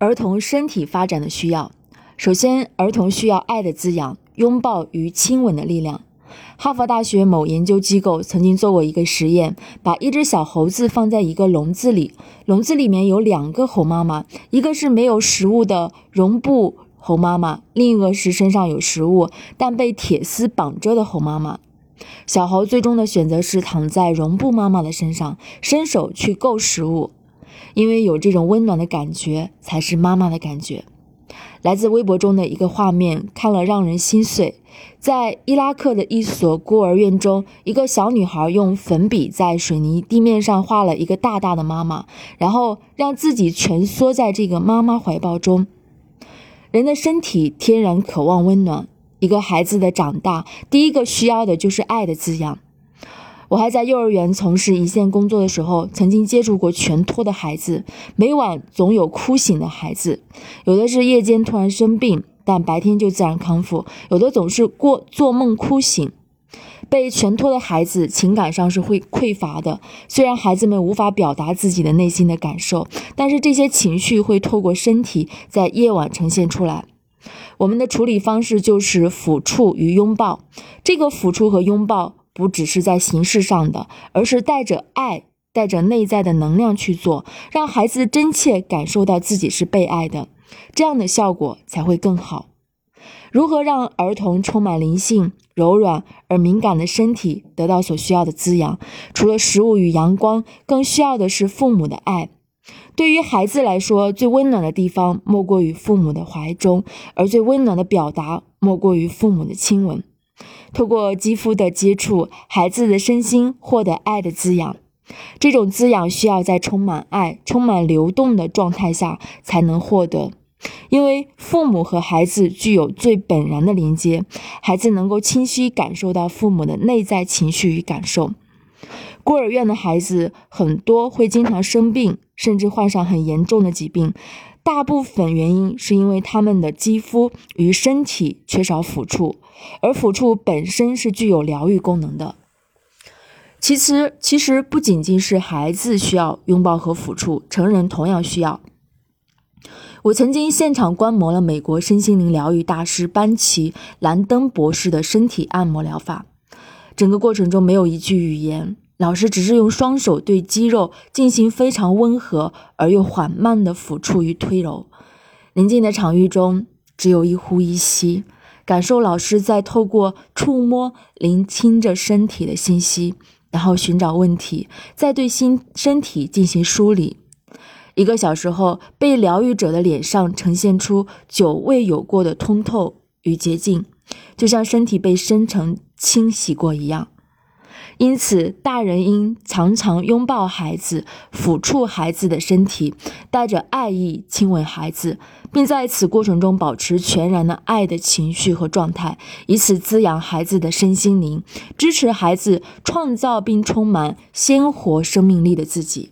儿童身体发展的需要，首先，儿童需要爱的滋养、拥抱与亲吻的力量。哈佛大学某研究机构曾经做过一个实验，把一只小猴子放在一个笼子里，笼子里面有两个猴妈妈，一个是没有食物的绒布猴妈妈，另一个是身上有食物但被铁丝绑着的猴妈妈。小猴最终的选择是躺在绒布妈妈的身上，伸手去够食物。因为有这种温暖的感觉，才是妈妈的感觉。来自微博中的一个画面，看了让人心碎。在伊拉克的一所孤儿院中，一个小女孩用粉笔在水泥地面上画了一个大大的妈妈，然后让自己蜷缩在这个妈妈怀抱中。人的身体天然渴望温暖，一个孩子的长大，第一个需要的就是爱的滋养。我还在幼儿园从事一线工作的时候，曾经接触过全托的孩子。每晚总有哭醒的孩子，有的是夜间突然生病，但白天就自然康复；有的总是过做梦哭醒。被全托的孩子情感上是会匮乏的，虽然孩子们无法表达自己的内心的感受，但是这些情绪会透过身体在夜晚呈现出来。我们的处理方式就是抚触与拥抱。这个抚触和拥抱。不只是在形式上的，而是带着爱、带着内在的能量去做，让孩子真切感受到自己是被爱的，这样的效果才会更好。如何让儿童充满灵性、柔软而敏感的身体得到所需要的滋养？除了食物与阳光，更需要的是父母的爱。对于孩子来说，最温暖的地方莫过于父母的怀中，而最温暖的表达莫过于父母的亲吻。透过肌肤的接触，孩子的身心获得爱的滋养。这种滋养需要在充满爱、充满流动的状态下才能获得，因为父母和孩子具有最本然的连接，孩子能够清晰感受到父母的内在情绪与感受。孤儿院的孩子很多会经常生病，甚至患上很严重的疾病。大部分原因是因为他们的肌肤与身体缺少抚触，而抚触本身是具有疗愈功能的。其实，其实不仅仅是孩子需要拥抱和抚触，成人同样需要。我曾经现场观摩了美国身心灵疗愈大师班奇兰登博士的身体按摩疗法，整个过程中没有一句语言。老师只是用双手对肌肉进行非常温和而又缓慢的抚触与推揉。宁静的场域中，只有一呼一吸，感受老师在透过触摸聆听着身体的信息，然后寻找问题，再对心身体进行梳理。一个小时后，被疗愈者的脸上呈现出久未有过的通透与洁净，就像身体被深层清洗过一样。因此，大人应常常拥抱孩子，抚触孩子的身体，带着爱意亲吻孩子，并在此过程中保持全然的爱的情绪和状态，以此滋养孩子的身心灵，支持孩子创造并充满鲜活生命力的自己。